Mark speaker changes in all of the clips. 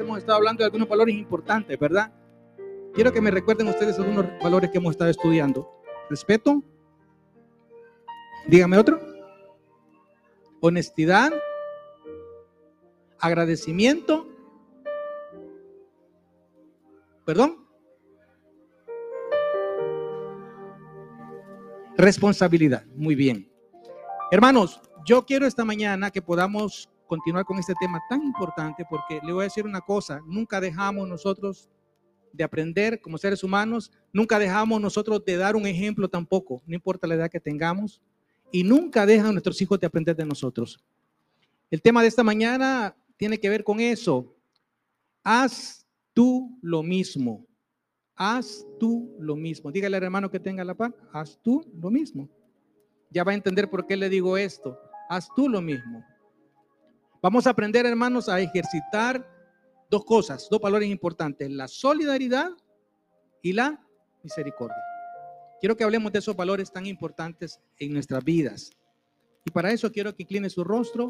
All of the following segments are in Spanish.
Speaker 1: hemos estado hablando de algunos valores importantes, ¿verdad? Quiero que me recuerden ustedes algunos valores que hemos estado estudiando. Respeto. Dígame otro. Honestidad. Agradecimiento. Perdón. Responsabilidad. Muy bien. Hermanos, yo quiero esta mañana que podamos continuar con este tema tan importante porque le voy a decir una cosa, nunca dejamos nosotros de aprender como seres humanos, nunca dejamos nosotros de dar un ejemplo tampoco, no importa la edad que tengamos, y nunca dejan nuestros hijos de aprender de nosotros. El tema de esta mañana tiene que ver con eso. Haz tú lo mismo. Haz tú lo mismo. Dígale al hermano que tenga la paz, haz tú lo mismo. Ya va a entender por qué le digo esto. Haz tú lo mismo. Vamos a aprender, hermanos, a ejercitar dos cosas, dos valores importantes, la solidaridad y la misericordia. Quiero que hablemos de esos valores tan importantes en nuestras vidas. Y para eso quiero que incline su rostro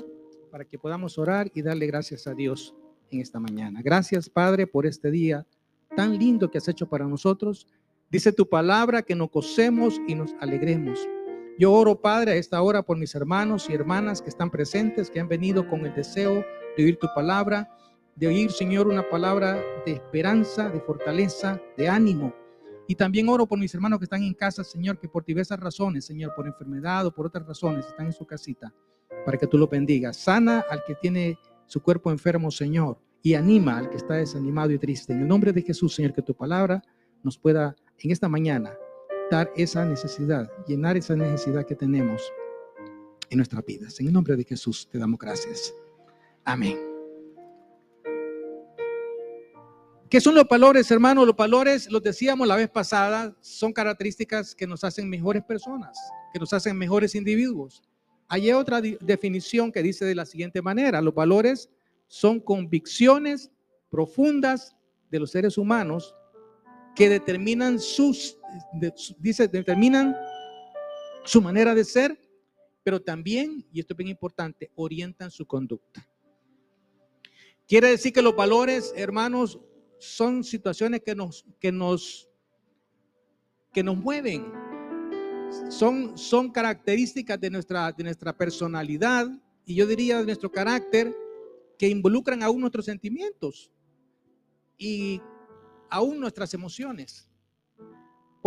Speaker 1: para que podamos orar y darle gracias a Dios en esta mañana. Gracias, Padre, por este día tan lindo que has hecho para nosotros. Dice tu palabra que nos cosemos y nos alegremos. Yo oro, Padre, a esta hora por mis hermanos y hermanas que están presentes, que han venido con el deseo de oír tu palabra de oír, Señor, una palabra de esperanza, de fortaleza, de ánimo. Y también oro por mis hermanos que están en casa, Señor, que por diversas razones, Señor, por enfermedad o por otras razones, están en su casita, para que tú lo bendigas. Sana al que tiene su cuerpo enfermo, Señor, y anima al que está desanimado y triste. En el nombre de Jesús, Señor, que tu palabra nos pueda en esta mañana dar esa necesidad, llenar esa necesidad que tenemos en nuestras vidas. En el nombre de Jesús te damos gracias. Amén. ¿Qué son los valores, hermanos? Los valores, los decíamos la vez pasada, son características que nos hacen mejores personas, que nos hacen mejores individuos. Hay otra definición que dice de la siguiente manera, los valores son convicciones profundas de los seres humanos que determinan sus, dice, determinan su manera de ser, pero también, y esto es bien importante, orientan su conducta. Quiere decir que los valores, hermanos, son situaciones que nos, que nos, que nos mueven. Son, son características de nuestra, de nuestra personalidad y yo diría de nuestro carácter que involucran aún nuestros sentimientos y aún nuestras emociones.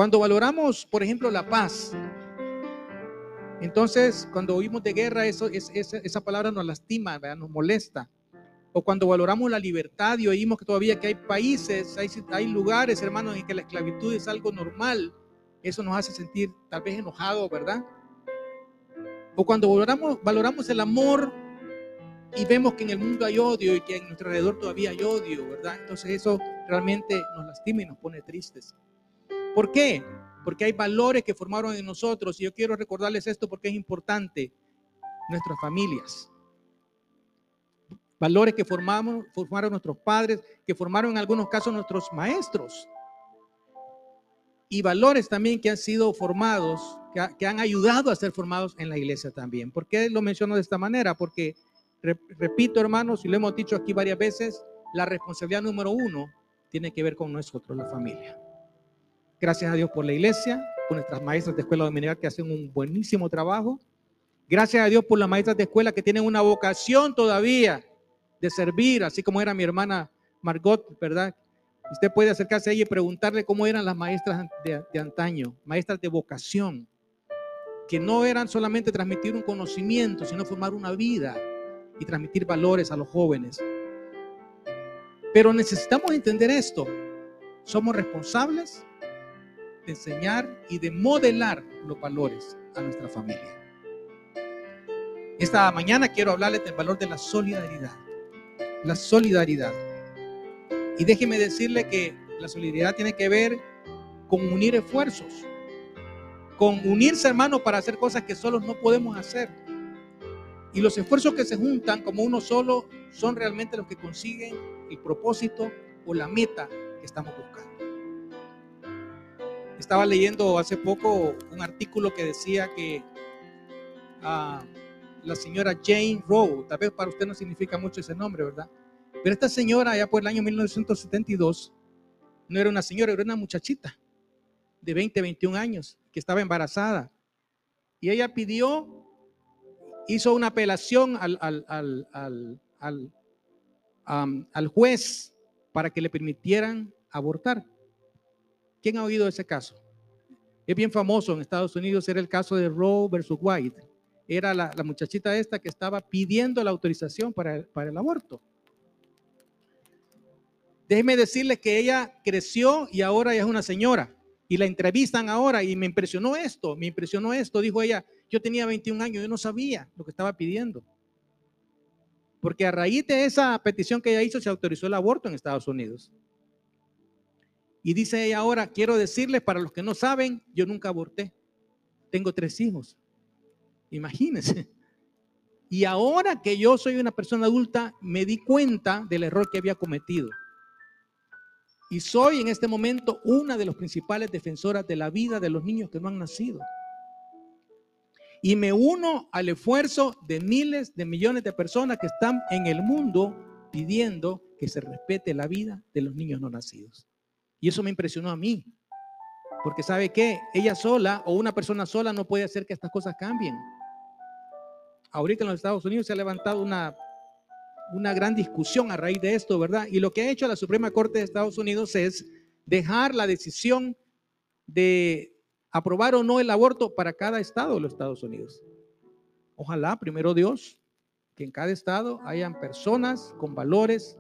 Speaker 1: Cuando valoramos, por ejemplo, la paz, entonces cuando oímos de guerra, eso, es, esa palabra nos lastima, nos molesta. O cuando valoramos la libertad y oímos que todavía que hay países, hay, hay lugares, hermanos, en que la esclavitud es algo normal, eso nos hace sentir tal vez enojados, ¿verdad? O cuando valoramos, valoramos el amor y vemos que en el mundo hay odio y que en nuestro alrededor todavía hay odio, ¿verdad? Entonces eso realmente nos lastima y nos pone tristes. ¿Por qué? Porque hay valores que formaron en nosotros y yo quiero recordarles esto porque es importante. Nuestras familias valores que formamos, formaron nuestros padres, que formaron en algunos casos nuestros maestros, y valores también que han sido formados, que, han ayudado a ser formados en la iglesia también. ¿Por qué lo menciono de esta manera? Porque, repito hermanos, y lo hemos dicho aquí varias veces, la responsabilidad número uno tiene que ver con nosotros, la familia. Gracias a Dios por la iglesia, por nuestras maestras de escuela dominical que hacen un buenísimo trabajo. Gracias a Dios por las maestras de escuela que tienen una vocación todavía de servir, así como era mi hermana Margot, ¿verdad? Usted puede acercarse a ella y preguntarle cómo eran las maestras de, antaño, maestras de vocación, que no eran solamente transmitir un conocimiento, sino formar una vida y transmitir valores a los jóvenes. Pero necesitamos entender esto. Somos responsables de enseñar y de modelar los valores a nuestra familia. Esta mañana quiero hablarles del valor de la solidaridad la solidaridad. Y déjeme decirle que la solidaridad tiene que ver con unir esfuerzos, con unirse hermanos para hacer cosas que solos no podemos hacer. Y los esfuerzos que se juntan como uno solo son realmente los que consiguen el propósito o la meta que estamos buscando. Estaba leyendo hace poco un artículo que decía que ah, la señora Jane Rowe, tal vez para usted no significa mucho ese nombre, ¿verdad? Pero esta señora, allá por el año 1972, no era una señora, era una muchachita de 20, 21 años que estaba embarazada. Y ella pidió, hizo una apelación al, al, juez para que le permitieran abortar. ¿Quién ha oído ese caso? Es bien famoso en Estados Unidos, era el caso de Roe versus White. Era la, muchachita esta que estaba pidiendo la autorización para, el aborto. Déjeme decirle que ella creció y ahora ya es una señora. Y la entrevistan ahora y me impresionó esto, me impresionó esto. Dijo ella, yo tenía 21 años, yo no sabía lo que estaba pidiendo. Porque a raíz de esa petición que ella hizo se autorizó el aborto en Estados Unidos. Y dice ella ahora, quiero decirles para los que no saben, yo nunca aborté. Tengo tres hijos. Imagínense. Y ahora que yo soy una persona adulta, me di cuenta del error que había cometido. Y soy en este momento una de las principales defensoras de la vida de los niños que no han nacido. Y me uno al esfuerzo de miles de millones de personas que están en el mundo pidiendo que se respete la vida de los niños no nacidos. Y eso me impresionó a mí. Porque sabe que ella sola o una persona sola no puede hacer que estas cosas cambien. Ahorita en los Estados Unidos se ha levantado una una gran discusión a raíz de esto, ¿verdad? Y lo que ha hecho la Suprema Corte de Estados Unidos es dejar la decisión de aprobar o no el aborto para cada estado de los Estados Unidos. Ojalá, primero Dios, que en cada estado hayan personas con valores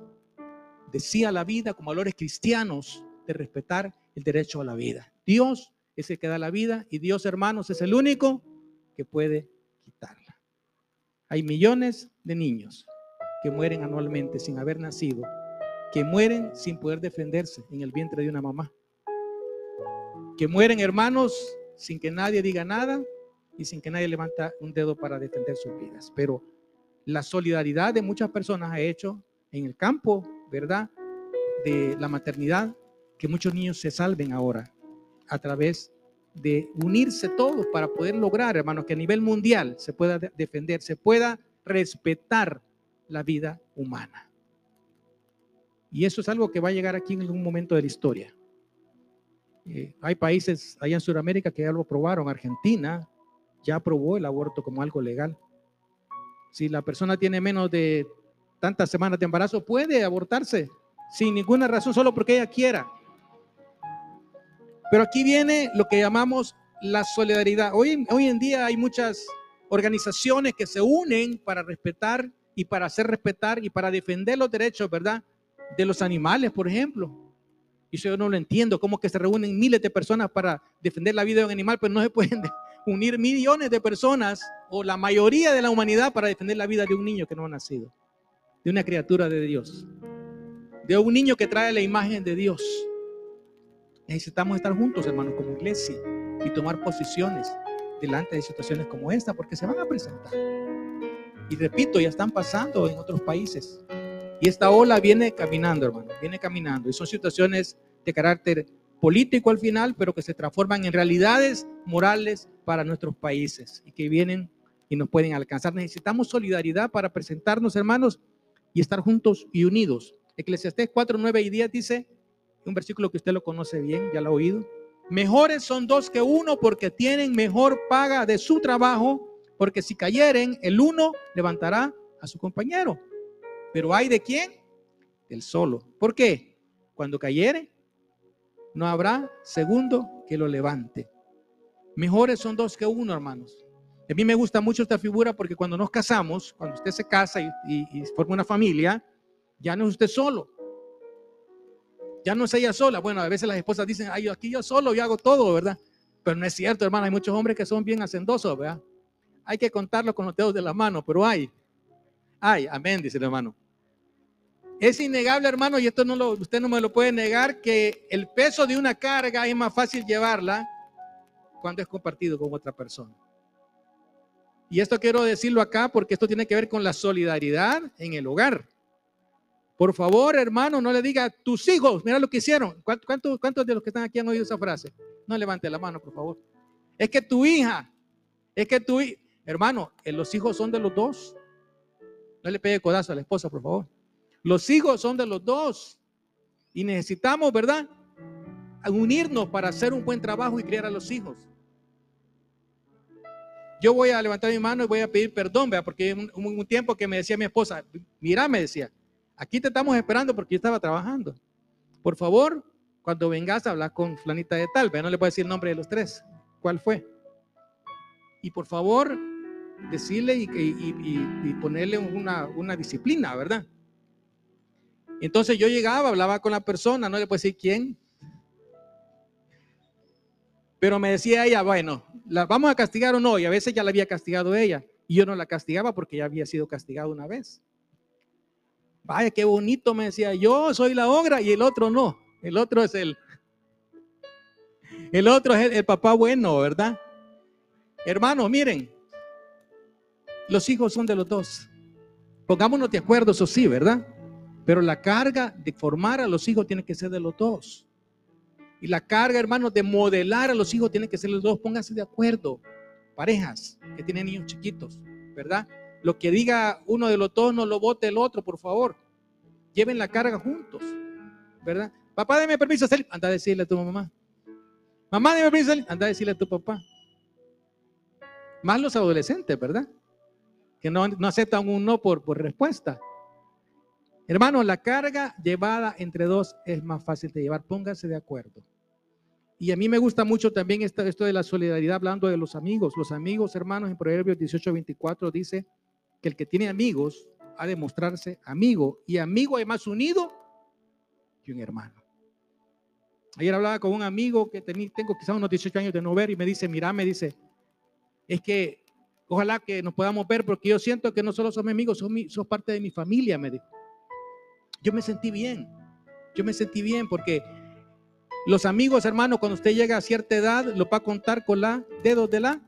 Speaker 1: de sí a la vida, con valores cristianos respetar el derecho a la vida. Dios es el que da la vida y Dios, hermanos, es el único que puede quitarla. Hay millones de niños que mueren anualmente sin haber nacido, que mueren sin poder defenderse en el vientre de una mamá, que mueren hermanos sin que nadie diga nada y sin que nadie levanta un dedo para defender sus vidas. Pero la solidaridad de muchas personas ha hecho en el campo, ¿verdad? De la maternidad, que muchos niños se salven ahora a través de unirse todos para poder lograr, hermanos, que a nivel mundial se pueda defender, se pueda respetar la vida humana. Y eso es algo que va a llegar aquí en algún momento de la historia. Eh, hay países allá en Sudamérica que ya lo aprobaron. Argentina ya aprobó el aborto como algo legal. Si la persona tiene menos de tantas semanas de embarazo, puede abortarse sin ninguna razón, solo porque ella quiera. Pero aquí viene lo que llamamos la solidaridad. Hoy, en día hay muchas organizaciones que se unen para respetar y para hacer respetar y para defender los derechos, ¿verdad? De los animales, por ejemplo. Y yo no lo entiendo, cómo que se reúnen miles de personas para defender la vida de un animal, pero no se pueden unir millones de personas o la mayoría de la humanidad para defender la vida de un niño que no ha nacido, de una criatura de Dios, de un niño que trae la imagen de Dios. Necesitamos estar juntos, hermanos, como iglesia y tomar posiciones delante de situaciones como esta, porque se van a presentar. Y repito, ya están pasando en otros países. Y esta ola viene caminando, hermano, viene caminando. Y son situaciones de carácter político al final, pero que se transforman en realidades morales para nuestros países y que vienen y nos pueden alcanzar. Necesitamos solidaridad para presentarnos, hermanos, y estar juntos y unidos. Eclesiastés 4, 9 y 10 dice, un versículo que usted lo conoce bien, ya lo ha oído. Mejores son dos que uno porque tienen mejor paga de su trabajo porque si cayeren, el uno levantará a su compañero. Pero hay de quién? Del solo. ¿Por qué? Cuando cayere, no habrá segundo que lo levante. Mejores son dos que uno, hermanos. A mí me gusta mucho esta figura porque cuando nos casamos, cuando usted se casa y, y, forma una familia, ya no es usted solo. Ya no es ella sola. Bueno, a veces las esposas dicen, ay, aquí yo solo, yo hago todo, ¿verdad? Pero no es cierto, hermano. Hay muchos hombres que son bien hacendosos, ¿verdad? hay que contarlo con los dedos de la mano, pero hay. Hay, amén, dice el hermano. Es innegable, hermano, y esto no lo, usted no me lo puede negar, que el peso de una carga es más fácil llevarla cuando es compartido con otra persona. Y esto quiero decirlo acá porque esto tiene que ver con la solidaridad en el hogar. Por favor, hermano, no le diga tus hijos, mira lo que hicieron. ¿Cuántos, ¿Cuántos de los que están aquí han oído esa frase? No levante la mano, por favor. Es que tu hija, es que tu, Hermano, eh, los hijos son de los dos. No le pegue codazo a la esposa, por favor. Los hijos son de los dos. Y necesitamos, ¿verdad? Unirnos para hacer un buen trabajo y criar a los hijos. Yo voy a levantar mi mano y voy a pedir perdón, ¿verdad? Porque un tiempo que me decía mi esposa, mira, me decía, aquí te estamos esperando porque yo estaba trabajando. Por favor, cuando vengas a hablar con flanita de tal, ¿verdad? no le puedo decir el nombre de los tres. ¿Cuál fue? Y por favor, decirle y, ponerle una, una, disciplina, ¿verdad? Entonces yo llegaba, hablaba con la persona, no le puedo decir quién. Pero me decía ella, bueno, ¿la vamos a castigar o no? Y a veces ya la había castigado ella. Y yo no la castigaba porque ya había sido castigado una vez. Vaya, qué bonito, me decía, yo soy la obra y el otro no. El otro es el, el otro es el, papá bueno, ¿verdad? Hermanos, miren, los hijos son de los dos. Pongámonos de acuerdo, eso sí, ¿verdad? Pero la carga de formar a los hijos tiene que ser de los dos. Y la carga, hermanos, de modelar a los hijos tiene que ser de los dos. Pónganse de acuerdo. Parejas que tienen niños chiquitos, ¿verdad? Lo que diga uno de los dos no lo vote el otro, por favor. Lleven la carga juntos, ¿verdad? Papá, deme permiso, salir. Anda a decirle a tu mamá. Mamá, deme permiso, salir. Anda a decirle a tu papá. Más los adolescentes, ¿verdad? Que no, aceptan un no por, por respuesta. Hermano, la carga llevada entre dos es más fácil de llevar. Pónganse de acuerdo. Y a mí me gusta mucho también esto, esto de la solidaridad, hablando de los amigos. Los amigos, hermanos, en Proverbios 18, 24 dice que el que tiene amigos ha de mostrarse amigo. Y amigo es más unido que un hermano. Ayer hablaba con un amigo que tengo quizás unos 18 años de no ver y me dice, mira, me dice, es que ojalá que nos podamos ver porque yo siento que no solo sos mi amigo, sos, sos parte de mi familia, me dijo. Yo me sentí bien, yo me sentí bien porque los amigos, hermanos, cuando usted llega a cierta edad, lo va a contar con la dedos de la.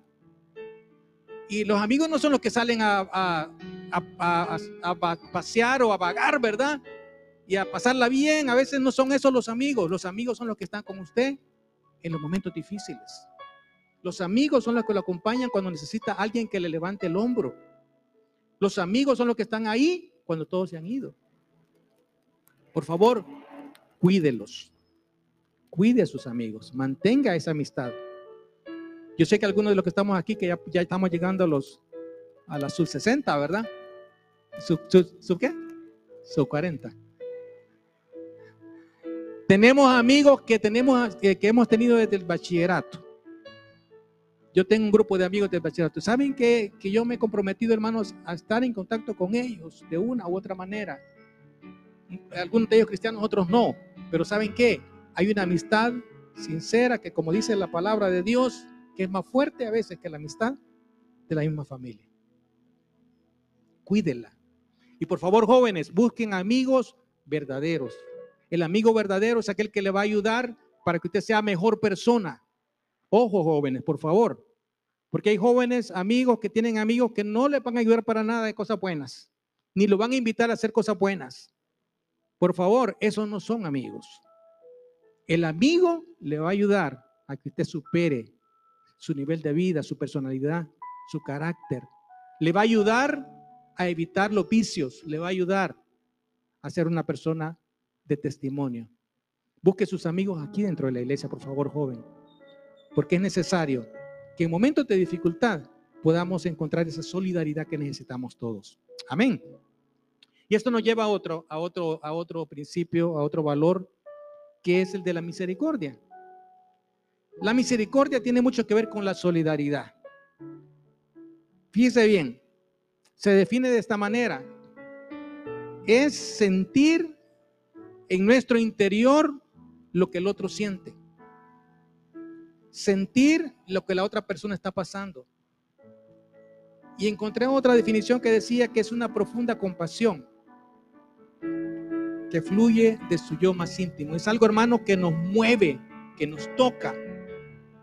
Speaker 1: Y los amigos no son los que salen a, pasear o a vagar, ¿verdad? y a pasarla bien. A veces no son esos los amigos. Los amigos son los que están con usted en los momentos difíciles. Los amigos son los que lo acompañan cuando necesita alguien que le levante el hombro. Los amigos son los que están ahí cuando todos se han ido. Por favor, cuídelos. Cuide a sus amigos. Mantenga esa amistad. Yo sé que algunos de los que estamos aquí, que ya, estamos llegando a los a la sub 60, ¿verdad? ¿Sub, qué? Sub 40. Tenemos amigos que, tenemos, que, hemos tenido desde el bachillerato. Yo tengo un grupo de amigos del bachillerato. ¿Saben que, que yo me he comprometido, hermanos, a estar en contacto con ellos de una u otra manera? Algunos de ellos cristianos, otros no. Pero ¿saben qué? Hay una amistad sincera que, como dice la palabra de Dios, que es más fuerte a veces que la amistad de la misma familia. Cuídela. Y por favor, jóvenes, busquen amigos verdaderos, el amigo verdadero es aquel que le va a ayudar para que usted sea mejor persona. Ojo, jóvenes, por favor. Porque hay jóvenes, amigos que tienen amigos que no le van a ayudar para nada de cosas buenas, ni lo van a invitar a hacer cosas buenas. Por favor, esos no son amigos. El amigo le va a ayudar a que usted supere su nivel de vida, su personalidad, su carácter. Le va a ayudar a evitar los vicios, le va a ayudar a ser una persona de testimonio. Busque sus amigos aquí dentro de la iglesia, por favor, joven. Porque es necesario que en momentos de dificultad podamos encontrar esa solidaridad que necesitamos todos. Amén. Y esto nos lleva a otro, a otro, a otro principio, a otro valor, que es el de la misericordia. La misericordia tiene mucho que ver con la solidaridad. Fíjese bien, se define de esta manera. Es sentir en nuestro interior lo que el otro siente. Sentir lo que la otra persona está pasando. Y encontré otra definición que decía que es una profunda compasión que fluye de su yo más íntimo. Es algo, hermano, que nos mueve, que nos toca,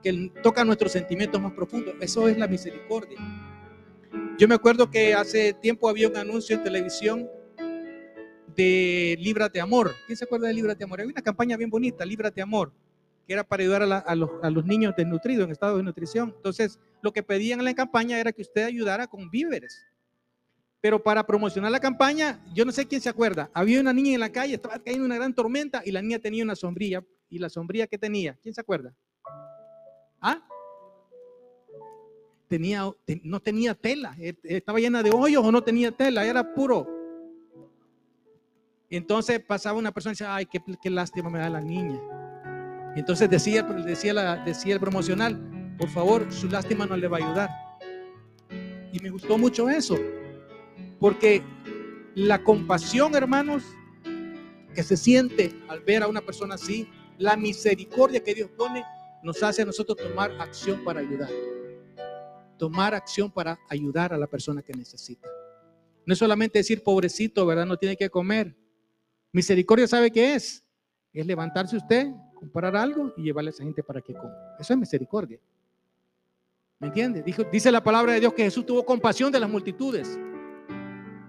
Speaker 1: que toca nuestros sentimientos más profundos. Eso es la misericordia. Yo me acuerdo que hace tiempo había un anuncio en televisión de Líbrate Amor. ¿Quién se acuerda de Líbrate Amor? Hay una campaña bien bonita, Líbrate Amor, que era para ayudar a, los, niños desnutridos en estado de nutrición. Entonces, lo que pedían en la campaña era que usted ayudara con víveres. Pero para promocionar la campaña, yo no sé quién se acuerda, había una niña en la calle, estaba cayendo una gran tormenta y la niña tenía una sombrilla. ¿Y la sombrilla que tenía? ¿Quién se acuerda? ¿Ah? Tenía, no tenía tela, e, estaba llena de hoyos o no tenía tela, era puro. Entonces pasaba una persona y decía, ay, qué, qué lástima me da la niña. Entonces decía, la, decía el promocional, por favor, su lástima no le va a ayudar. Y me gustó mucho eso, porque la compasión, hermanos, que se siente al ver a una persona así, la misericordia que Dios pone, nos hace a nosotros tomar acción para ayudar. Tomar acción para ayudar a la persona que necesita. No es solamente decir, pobrecito, ¿verdad? No tiene que comer. Misericordia sabe qué es. Es levantarse usted, comprar algo y llevarle a esa gente para que coma. Eso es misericordia. ¿Me entiende? Dijo, dice la palabra de Dios que Jesús tuvo compasión de las multitudes.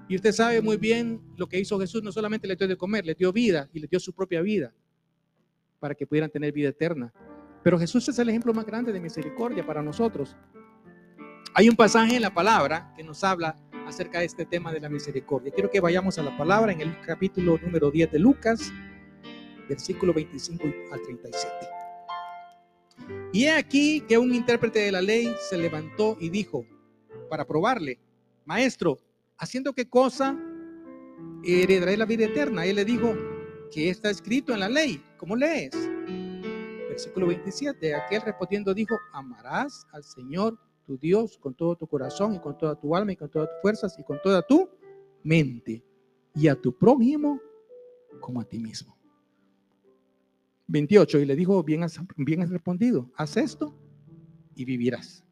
Speaker 1: Y usted sabe muy bien lo que hizo Jesús, no solamente le dio de comer, le dio vida y le dio su propia vida para que pudieran tener vida eterna. Pero Jesús es el ejemplo más grande de misericordia para nosotros. Hay un pasaje en la palabra que nos habla acerca de este tema de la misericordia. Quiero que vayamos a la palabra en el capítulo número 10 de Lucas, versículo 25 al 37. Y he aquí que un intérprete de la ley se levantó y dijo, para probarle, maestro, ¿haciendo qué cosa heredaré la vida eterna? Él le dijo, que está escrito en la ley. ¿Cómo lees? Versículo 27. Aquel respondiendo dijo, amarás al Señor tu Dios con todo tu corazón y con toda tu alma y con todas tus fuerzas y con toda tu mente y a tu prójimo como a ti mismo. 28. Y le dijo, bien bien has respondido, haz esto y vivirás.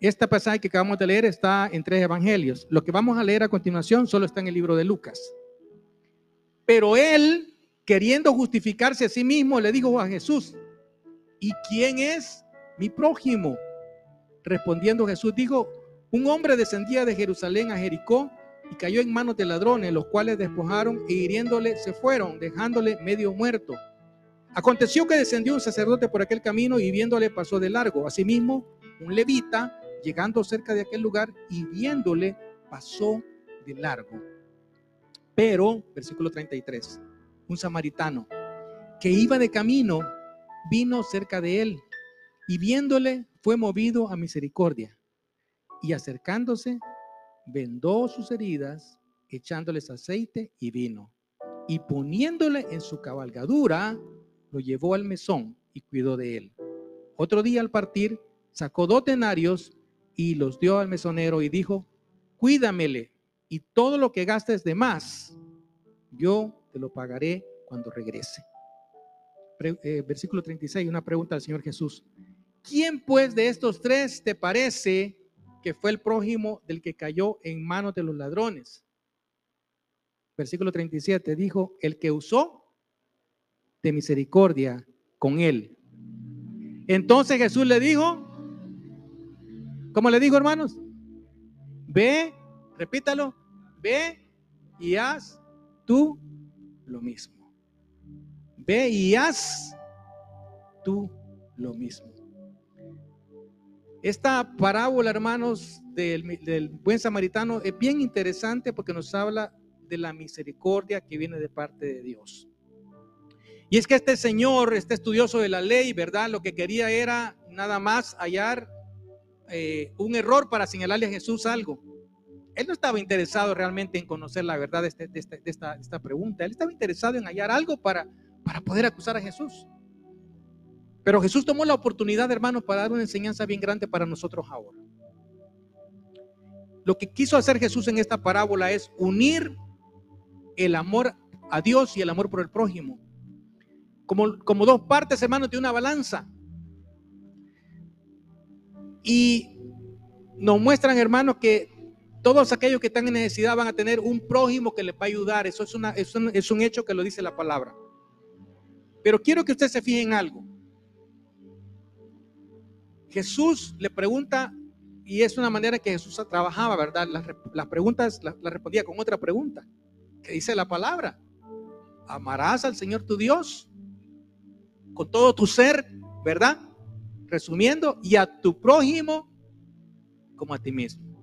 Speaker 1: Esta pasaje que acabamos de leer está en tres evangelios. Lo que vamos a leer a continuación solo está en el libro de Lucas. Pero él, queriendo justificarse a sí mismo, le dijo a Jesús, ¿y quién es mi prójimo? Respondiendo Jesús dijo, un hombre descendía de Jerusalén a Jericó y cayó en manos de ladrones, los cuales despojaron e hiriéndole se fueron, dejándole medio muerto. Aconteció que descendió un sacerdote por aquel camino y viéndole pasó de largo. Asimismo, un levita, llegando cerca de aquel lugar y viéndole, pasó de largo. Pero, versículo 33, un samaritano que iba de camino vino cerca de él y viéndole fue movido a misericordia y acercándose vendó sus heridas echándoles aceite y vino y poniéndole en su cabalgadura lo llevó al mesón y cuidó de él. Otro día al partir sacó dos denarios y los dio al mesonero y dijo, cuídamele y todo lo que gastes de más, yo te lo pagaré cuando regrese. Eh, versículo 36, una pregunta al Señor Jesús. ¿Quién pues de estos tres te parece que fue el prójimo del que cayó en manos de los ladrones? Versículo 37 dijo, el que usó de misericordia con él. Entonces Jesús le dijo, ¿cómo le dijo hermanos? Ve Repítalo. Ve y haz tú lo mismo. Ve y haz tú lo mismo. Esta parábola, hermanos, del, buen samaritano es bien interesante porque nos habla de la misericordia que viene de parte de Dios. Y es que este señor, este estudioso de la ley, ¿verdad? Lo que quería era nada más hallar eh, un error para señalarle a Jesús algo. Él no estaba interesado realmente en conocer la verdad de, este, este, esta, pregunta. Él estaba interesado en hallar algo para, para poder acusar a Jesús. Pero Jesús tomó la oportunidad, hermano, para dar una enseñanza bien grande para nosotros ahora. Lo que quiso hacer Jesús en esta parábola es unir el amor a Dios y el amor por el prójimo. Como, como dos partes, hermano, de una balanza. Y nos muestran, hermanos, que todos aquellos que están en necesidad van a tener un prójimo que les va a ayudar. Eso es, una, es, un, hecho que lo dice la palabra. Pero quiero que usted se fije en algo. Jesús le pregunta, y es una manera que Jesús trabajaba, ¿verdad? Las, preguntas las respondía con otra pregunta, que dice la palabra. Amarás al Señor tu Dios con todo tu ser, ¿verdad? Resumiendo, y a tu prójimo como a ti mismo.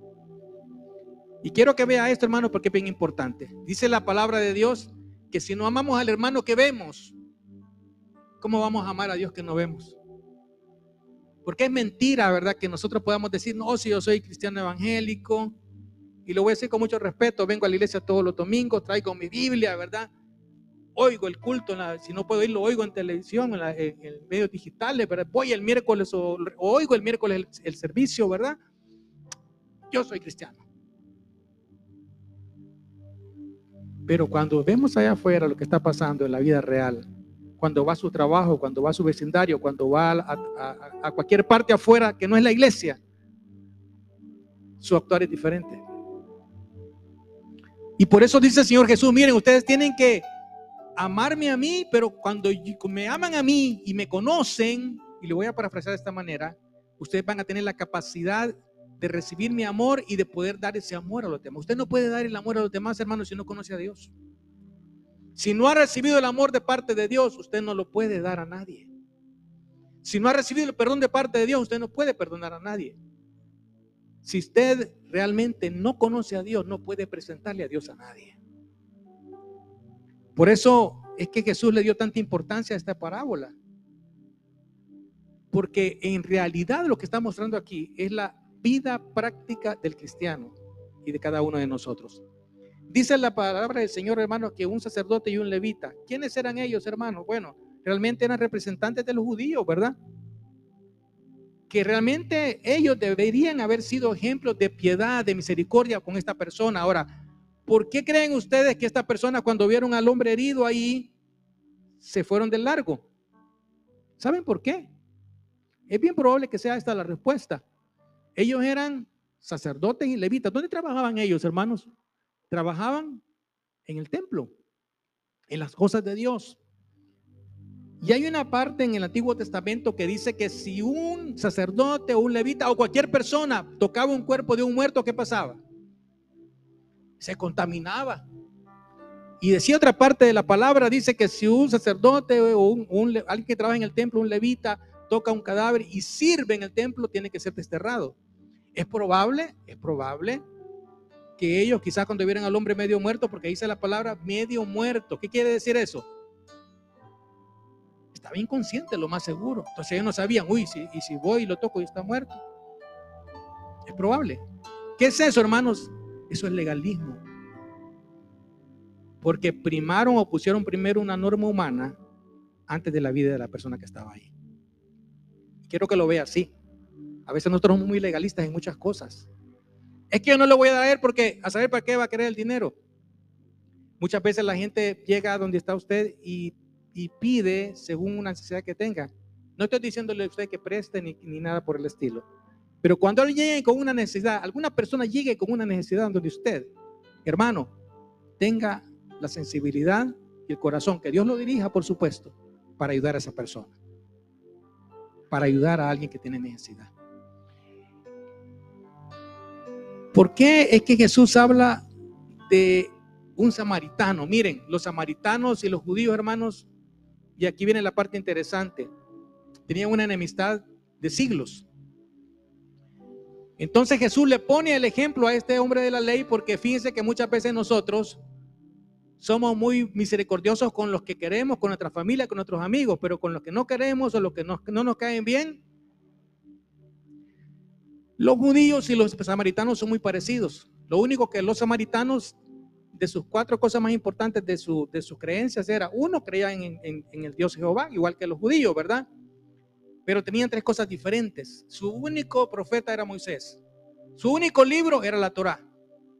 Speaker 1: Y quiero que vea esto, hermano, porque es bien importante. Dice la palabra de Dios que si no amamos al hermano que vemos, ¿cómo vamos a amar a Dios que no vemos? Porque es mentira, ¿verdad? Que nosotros podamos decir, no, si yo soy cristiano evangélico, y lo voy a decir con mucho respeto, vengo a la iglesia todos los domingos, traigo mi Biblia, ¿verdad? Oigo el culto, si no puedo ir, lo oigo en televisión, en, medios digitales, ¿verdad? Voy el miércoles o, oigo el miércoles el servicio, ¿verdad? Yo soy cristiano. Pero cuando vemos allá afuera lo que está pasando en la vida real, cuando va a su trabajo, cuando va a su vecindario, cuando va a, cualquier parte afuera que no es la iglesia, su actuar es diferente. Y por eso dice el Señor Jesús, miren, ustedes tienen que amarme a mí, pero cuando me aman a mí y me conocen, y le voy a parafrasear de esta manera, ustedes van a tener la capacidad de recibir mi amor y de poder dar ese amor a los demás. Usted no puede dar el amor a los demás, hermanos, si no conoce a Dios. Si no ha recibido el amor de parte de Dios, usted no lo puede dar a nadie. Si no ha recibido el perdón de parte de Dios, usted no puede perdonar a nadie. Si usted realmente no conoce a Dios, no puede presentarle a Dios a nadie. Por eso es que Jesús le dio tanta importancia a esta parábola. Porque en realidad lo que está mostrando aquí es la vida práctica del cristiano y de cada uno de nosotros. Dice la palabra del Señor, hermano, que un sacerdote y un levita. ¿Quiénes eran ellos, hermanos? Bueno, realmente eran representantes de los judíos, ¿verdad? Que realmente ellos deberían haber sido ejemplos de piedad, de misericordia con esta persona. Ahora, ¿por qué creen ustedes que esta persona cuando vieron al hombre herido ahí, se fueron del largo? ¿Saben por qué? Es bien probable que sea esta la respuesta. Ellos eran sacerdotes y levitas. ¿Dónde trabajaban ellos, hermanos? trabajaban en el templo, en las cosas de Dios. Y hay una parte en el Antiguo Testamento que dice que si un sacerdote o un levita o cualquier persona tocaba un cuerpo de un muerto, ¿qué pasaba? Se contaminaba. Y decía otra parte de la palabra, dice que si un sacerdote o un, alguien que trabaja en el templo, un levita, toca un cadáver y sirve en el templo, tiene que ser desterrado. Es probable, es probable que ellos quizás cuando vieran al hombre medio muerto, porque dice la palabra medio muerto. ¿Qué quiere decir eso? Estaba inconsciente, lo más seguro. Entonces ellos no sabían, uy, si, y si voy y lo toco y está muerto. Es probable. ¿Qué es eso, hermanos? Eso es legalismo. Porque primaron o pusieron primero una norma humana antes de la vida de la persona que estaba ahí. Quiero que lo vea así. A veces nosotros somos muy legalistas en muchas cosas. Es que yo no le voy a dar porque a saber para qué va a querer el dinero. Muchas veces la gente llega donde está usted y, pide según una necesidad que tenga. No estoy diciéndole a usted que preste ni, nada por el estilo. Pero cuando alguien llegue con una necesidad, alguna persona llegue con una necesidad donde usted, hermano, tenga la sensibilidad y el corazón, que Dios lo dirija, por supuesto, para ayudar a esa persona, para ayudar a alguien que tiene necesidad. ¿Por qué es que Jesús habla de un samaritano? Miren, los samaritanos y los judíos, hermanos, y aquí viene la parte interesante, tenían una enemistad de siglos. Entonces Jesús le pone el ejemplo a este hombre de la ley porque fíjense que muchas veces nosotros somos muy misericordiosos con los que queremos, con nuestra familia, con nuestros amigos, pero con los que no queremos o los que no, no nos caen bien, los judíos y los samaritanos son muy parecidos. Lo único que los samaritanos, de sus cuatro cosas más importantes de, su, de sus creencias, era, uno, creían en, el Dios Jehová, igual que los judíos, ¿verdad? Pero tenían tres cosas diferentes. Su único profeta era Moisés. Su único libro era la Torá.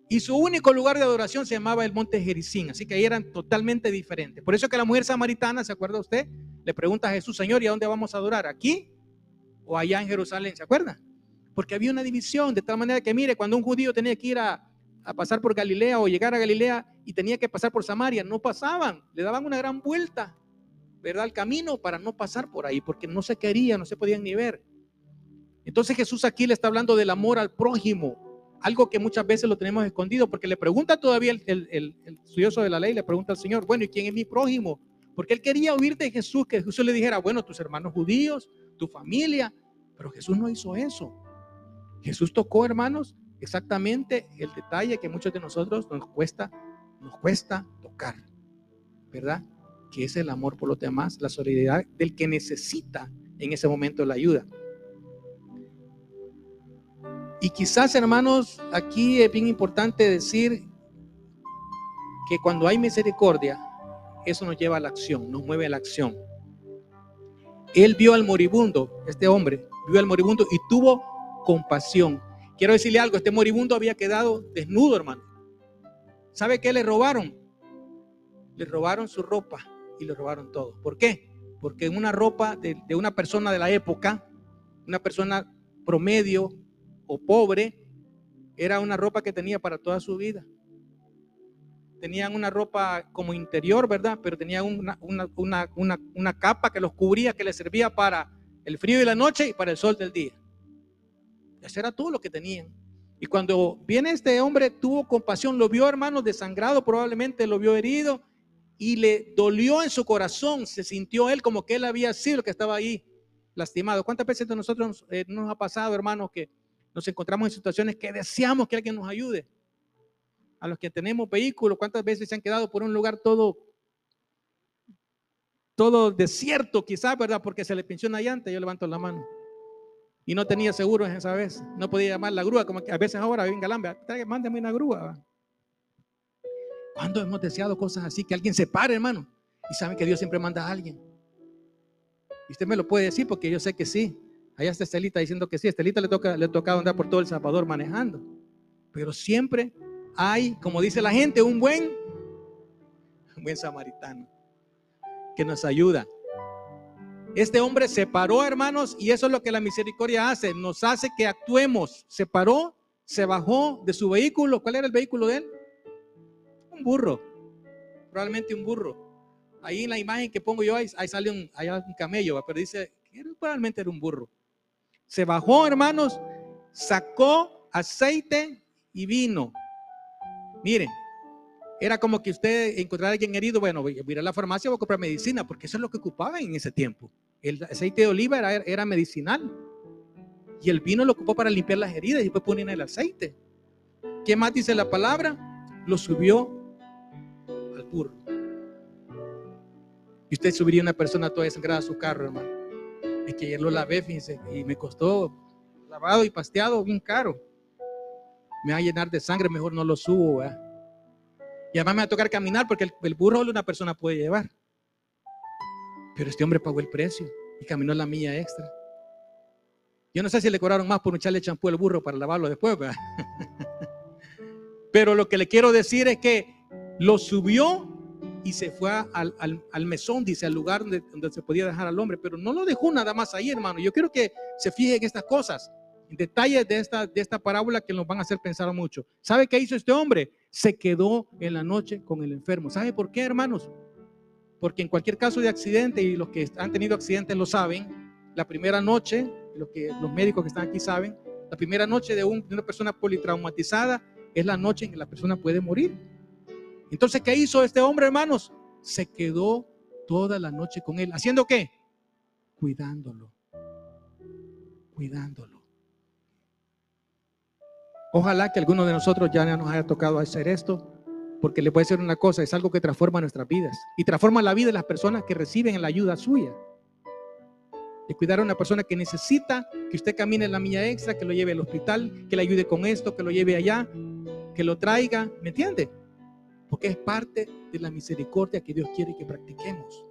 Speaker 1: Y su único lugar de adoración se llamaba el monte Jericín. Así que ahí eran totalmente diferentes. Por eso que la mujer samaritana, ¿se acuerda usted? Le pregunta a Jesús, Señor, ¿y a dónde vamos a adorar? ¿Aquí o allá en Jerusalén? ¿Se acuerda? Porque había una división, de tal manera que, mire, cuando un judío tenía que ir a, pasar por Galilea o llegar a Galilea y tenía que pasar por Samaria, no pasaban, le daban una gran vuelta, ¿verdad? Al camino para no pasar por ahí, porque no se querían, no se podían ni ver. Entonces Jesús aquí le está hablando del amor al prójimo, algo que muchas veces lo tenemos escondido, porque le pregunta todavía el, el, el, el estudioso de la ley, le pregunta al Señor, bueno, ¿y quién es mi prójimo? Porque él quería oír de Jesús, que Jesús le dijera, bueno, tus hermanos judíos, tu familia, pero Jesús no hizo eso. Jesús tocó, hermanos, exactamente el detalle que muchos de nosotros nos cuesta, nos cuesta tocar, ¿verdad? Que es el amor por los demás, la solidaridad del que necesita en ese momento la ayuda. Y quizás, hermanos, aquí es bien importante decir que cuando hay misericordia, eso nos lleva a la acción, nos mueve a la acción. Él vio al moribundo, este hombre, vio al moribundo y tuvo compasión. Quiero decirle algo, este moribundo había quedado desnudo, hermano. ¿Sabe qué le robaron? Le robaron su ropa y le robaron todo. ¿Por qué? Porque una ropa de, una persona de la época, una persona promedio o pobre, era una ropa que tenía para toda su vida tenían una ropa como interior, ¿verdad? Pero tenían una, una, capa que los cubría, que les servía para el frío de la noche y para el sol del día. Eso era todo lo que tenían. Y cuando viene este hombre, tuvo compasión, lo vio, hermanos, desangrado, probablemente lo vio herido y le dolió en su corazón. Se sintió él como que él había sido el que estaba ahí lastimado. ¿Cuántas veces de nosotros eh, nos ha pasado, hermanos, que nos encontramos en situaciones que deseamos que alguien nos ayude? a los que tenemos vehículos, ¿cuántas veces se han quedado por un lugar todo, todo desierto quizás, verdad? Porque se le pinchó una llanta, yo levanto la mano. Y no tenía seguro esa vez, no podía llamar la grúa, como que a veces ahora venga Galambia, mándame una grúa. ¿Cuándo hemos deseado cosas así? Que alguien se pare, hermano. Y saben que Dios siempre manda a alguien. Y usted me lo puede decir porque yo sé que sí. Allá está Estelita diciendo que sí. Estelita le toca, le toca andar por todo El Salvador manejando. Pero siempre hay, como dice la gente, un buen, un buen samaritano que nos ayuda. Este hombre se paró, hermanos, y eso es lo que la misericordia hace. Nos hace que actuemos. Se paró, se bajó de su vehículo. ¿Cuál era el vehículo de él? Un burro. Probablemente un burro. Ahí en la imagen que pongo yo, ahí, sale un, un camello, pero dice probablemente era un burro. Se bajó, hermanos, sacó aceite y vino. Miren, era como que usted encontrara a alguien herido, bueno, voy a ir a la farmacia, voy a comprar medicina, porque eso es lo que ocupaba en ese tiempo. El aceite de oliva era, medicinal. Y el vino lo ocupó para limpiar las heridas y después ponían el aceite. ¿Qué más dice la palabra? Lo subió al burro. Y usted subiría una persona toda desangrada a su carro, hermano. Es que ayer lo lavé, fíjense, y me costó lavado y pasteado bien caro me va a llenar de sangre, mejor no lo subo. Y además me va a tocar caminar porque el, burro una persona puede llevar. Pero este hombre pagó el precio y caminó la milla extra. Yo no sé si le cobraron más por echarle champú al burro para lavarlo después. Pero lo que le quiero decir es que lo subió y se fue al, al, mesón, dice, al lugar donde, donde, se podía dejar al hombre. Pero no lo dejó nada más ahí, hermano. Yo quiero que se fije en estas cosas detalles de esta, de esta parábola que nos van a hacer pensar mucho. ¿Sabe qué hizo este hombre? Se quedó en la noche con el enfermo. ¿Sabe por qué, hermanos? Porque en cualquier caso de accidente, y los que han tenido accidentes lo saben, la primera noche, los, médicos que están aquí saben, la primera noche de, de una persona politraumatizada es la noche en que la persona puede morir. Entonces, ¿qué hizo este hombre, hermanos? Se quedó toda la noche con él. ¿Haciendo qué? Cuidándolo. Cuidándolo. Ojalá que alguno de nosotros ya nos haya tocado hacer esto, porque le puede ser una cosa, es algo que transforma nuestras vidas y transforma la vida de las personas que reciben la ayuda suya. De cuidar a una persona que necesita que usted camine la milla extra, que lo lleve al hospital, que le ayude con esto, que lo lleve allá, que lo traiga, ¿me entiende? Porque es parte de la misericordia que Dios quiere que practiquemos.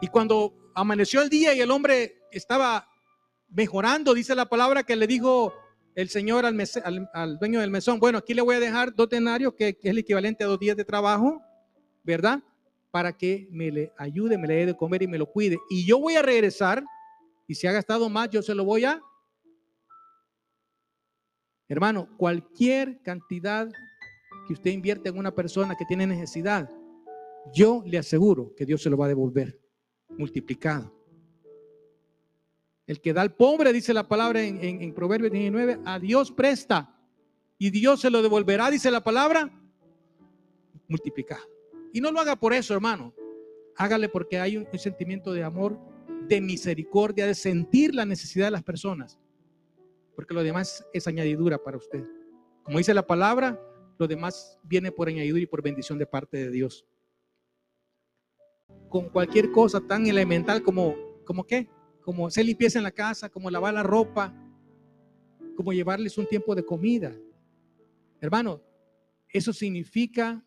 Speaker 1: Y cuando amaneció el día y el hombre estaba mejorando, dice la palabra que le dijo el señor al, dueño del mesón, bueno, aquí le voy a dejar dos denarios, que, es el equivalente a dos días de trabajo, ¿verdad? Para que me le ayude, me le dé de comer y me lo cuide. Y yo voy a regresar, y si ha gastado más, yo se lo voy a... Hermano, cualquier cantidad que usted invierte en una persona que tiene necesidad, yo le aseguro que Dios se lo va a devolver multiplicado. El que da al pobre, dice la palabra en, en, Proverbios 19, a Dios presta y Dios se lo devolverá, dice la palabra, multiplicado. Y no lo haga por eso, hermano. Hágale porque hay un, sentimiento de amor, de misericordia, de sentir la necesidad de las personas. porque lo demás es añadidura para usted. Como dice la palabra, lo demás viene por añadidura y por bendición de parte de Dios. Con cualquier cosa tan elemental como, como qué, como hacer limpieza en la casa, como lavar la ropa, como llevarles un tiempo de comida. Hermano, eso significa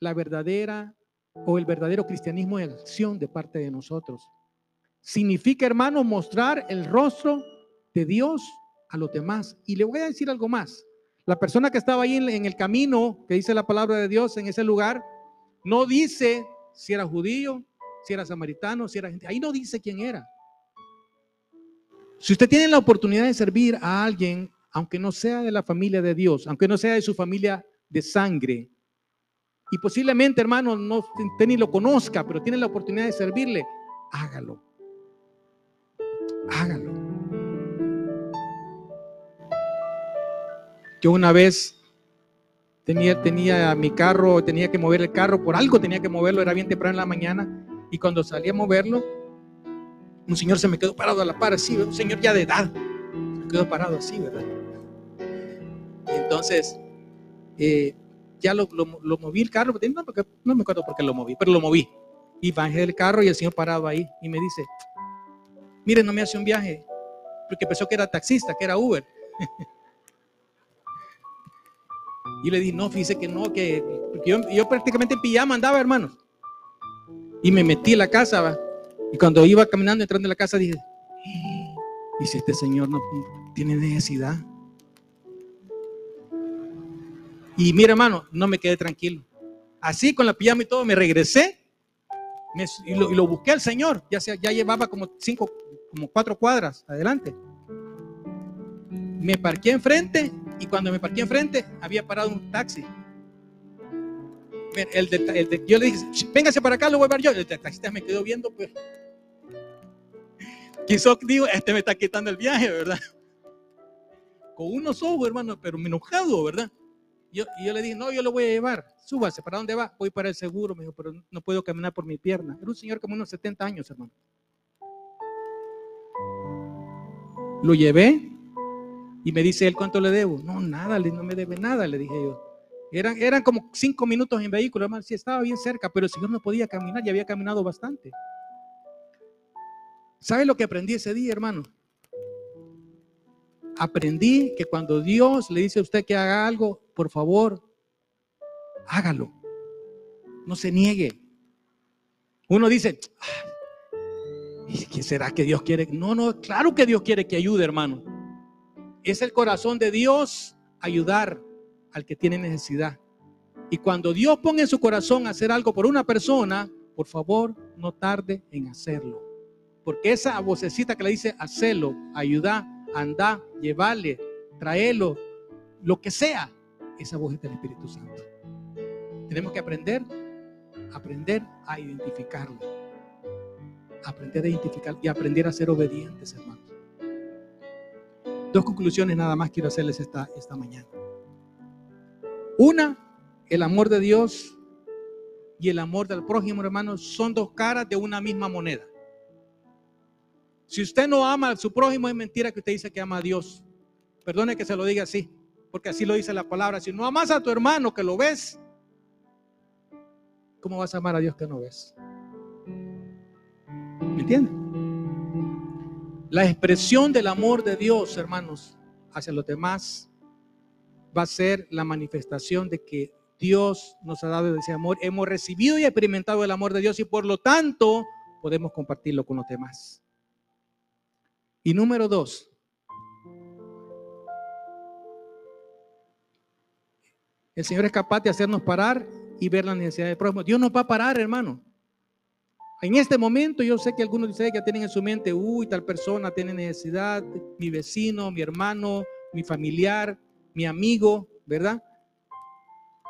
Speaker 1: la verdadera o el verdadero cristianismo en acción de parte de nosotros. Significa, hermano, mostrar el rostro de Dios a los demás. Y le voy a decir algo más. La persona que estaba ahí en el camino, que dice la palabra de Dios en ese lugar, no dice si era judío, si era samaritano, si era gente. Ahí no dice quién era. Si usted tiene la oportunidad de servir a alguien, aunque no sea de la familia de Dios, aunque no sea de su familia de sangre, y posiblemente, hermano, no usted ni lo conozca, pero tiene la oportunidad de servirle, hágalo. Hágalo. Yo una vez tenía, tenía mi carro, tenía que mover el carro, por algo tenía que moverlo, era bien temprano en la mañana, y cuando salí a moverlo, un señor se me quedó parado a la par, así, un señor ya de edad, se me quedó parado así, ¿verdad? Y entonces, eh, ya lo, moví el carro, no, me acuerdo por qué lo moví, pero lo moví. Y bajé del carro y el señor parado ahí y me dice, mire, no me hace un viaje, porque pensó que era taxista, que era Uber. y le dije, no, fíjese que no, que yo, yo prácticamente en pijama andaba, hermanos. Y me metí en la casa. Y cuando iba caminando, entrando en la casa, dije, ¿y si este señor no tiene necesidad? Y mira, hermano, no me quedé tranquilo. Así con la pijama y todo, me regresé y, lo, busqué al Señor. Ya, ya llevaba como cinco, como cuatro cuadras adelante. Me parqué enfrente y cuando me parqué enfrente había parado un taxi. El yo le dije, véngase para acá, lo voy a ver yo. El taxista me quedó viendo, pues. Quiso, digo, este me está quitando el viaje, ¿verdad? Con unos ojos, hermano, pero me enojado, ¿verdad? Yo, y yo le dije, no, yo lo voy a llevar, súbase, ¿para dónde va? Voy para el seguro, me dijo, pero no puedo caminar por mi pierna. Era un señor como unos 70 años, hermano. Lo llevé y me dice él, ¿cuánto le debo? No, nada, no me debe nada, le dije yo. Eran, eran como cinco minutos en vehículo, hermano, sí estaba bien cerca, pero el señor no podía caminar, ya había caminado bastante. ¿Sabe lo que aprendí ese día, hermano? Aprendí que cuando Dios le dice a usted que haga algo, por favor, hágalo. No se niegue. Uno dice, ¿qué será que Dios quiere? No, no, claro que Dios quiere que ayude, hermano. Es el corazón de Dios ayudar al que tiene necesidad. Y cuando Dios pone en su corazón hacer algo por una persona, por favor, no tarde en hacerlo. Porque esa vocecita que le dice, hacelo, ayuda, anda, llevarle, traerlo, lo que sea, esa voz es del Espíritu Santo. Tenemos que aprender, aprender a identificarlo. Aprender a identificar y aprender a ser obedientes, hermanos. Dos conclusiones nada más quiero hacerles esta, esta mañana. Una, el amor de Dios y el amor del prójimo, hermanos, son dos caras de una misma moneda. Si usted no ama a su prójimo, es mentira que usted dice que ama a Dios. Perdone que se lo diga así, porque así lo dice la palabra. Si no amas a tu hermano que lo ves, ¿cómo vas a amar a Dios que no ves? ¿Me entiende? La expresión del amor de Dios, hermanos, hacia los demás va a ser la manifestación de que Dios nos ha dado ese amor. Hemos recibido y experimentado el amor de Dios y por lo tanto podemos compartirlo con los demás. Y número dos, el Señor es capaz de hacernos parar y ver la necesidad del prójimo. Dios nos va a parar, hermano. En este momento yo sé que algunos de ustedes ya tienen en su mente, uy, tal persona tiene necesidad, mi vecino, mi hermano, mi familiar, mi amigo, ¿verdad?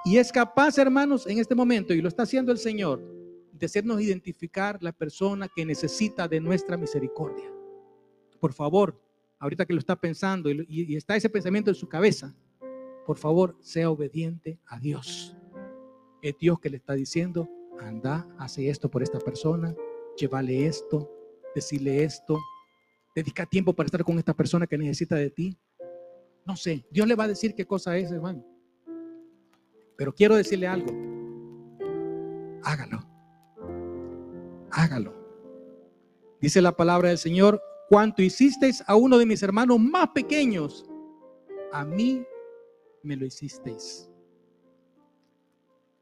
Speaker 1: Y es capaz, hermanos, en este momento, y lo está haciendo el Señor, de hacernos identificar la persona que necesita de nuestra misericordia por favor, ahorita que lo está pensando y, está ese pensamiento en su cabeza, por favor, sea obediente a Dios. Es Dios que le está diciendo, anda, hace esto por esta persona, llévale esto, decirle esto, dedica tiempo para estar con esta persona que necesita de ti. No sé, Dios le va a decir qué cosa es, hermano. Pero quiero decirle algo. Hágalo. Hágalo. Dice la palabra del Señor, cuanto hicisteis a uno de mis hermanos más pequeños, a mí me lo hicisteis.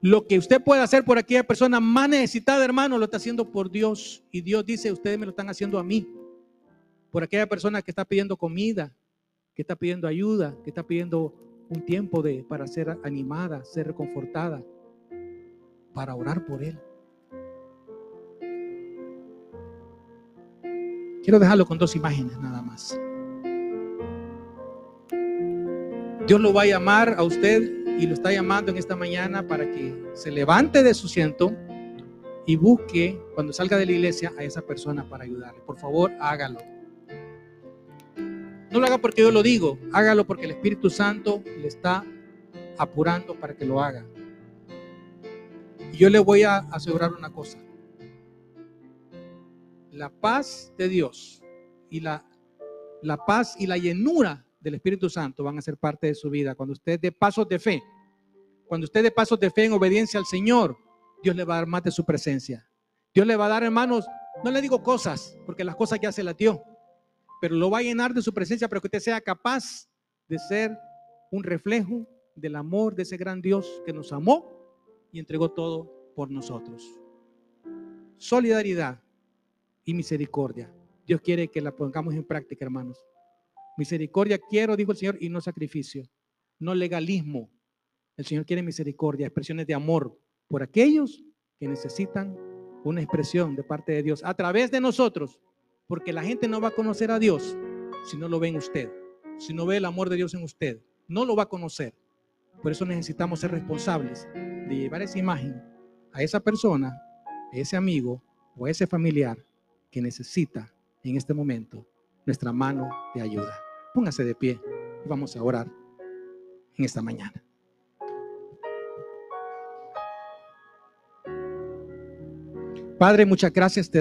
Speaker 1: Lo que usted puede hacer por aquella persona más necesitada, hermano, lo está haciendo por Dios. Y Dios dice, ustedes me lo están haciendo a mí. Por aquella persona que está pidiendo comida, que está pidiendo ayuda, que está pidiendo un tiempo de, para ser animada, ser reconfortada, para orar por él. Quiero dejarlo con dos imágenes nada más. Dios lo va a llamar a usted y lo está llamando en esta mañana para que se levante de su asiento y busque cuando salga de la iglesia a esa persona para ayudarle. Por favor, hágalo. No lo haga porque yo lo digo, hágalo porque el Espíritu Santo le está apurando para que lo haga. Y yo le voy a asegurar una cosa. La paz de Dios y la, la paz y la llenura del Espíritu Santo van a ser parte de su vida. Cuando usted dé pasos de fe, cuando usted dé pasos de fe en obediencia al Señor, Dios le va a dar más de su presencia. Dios le va a dar, hermanos, no le digo cosas, porque las cosas ya se las dio pero lo va a llenar de su presencia para que usted sea capaz de ser un reflejo del amor de ese gran Dios que nos amó y entregó todo por nosotros. Solidaridad y misericordia. Dios quiere que la pongamos en práctica, hermanos. Misericordia quiero, dijo el Señor, y no sacrificio, no legalismo. El Señor quiere misericordia, expresiones de amor por aquellos que necesitan una expresión de parte de Dios a través de nosotros porque la gente no va a conocer a Dios si no lo ve en usted, si no ve el amor de Dios en usted. No lo va a conocer. Por eso necesitamos ser responsables de llevar esa imagen a esa persona, a ese amigo o a ese familiar que necesita en este momento nuestra mano de ayuda. Póngase de pie y vamos a orar en esta mañana. Padre, muchas gracias.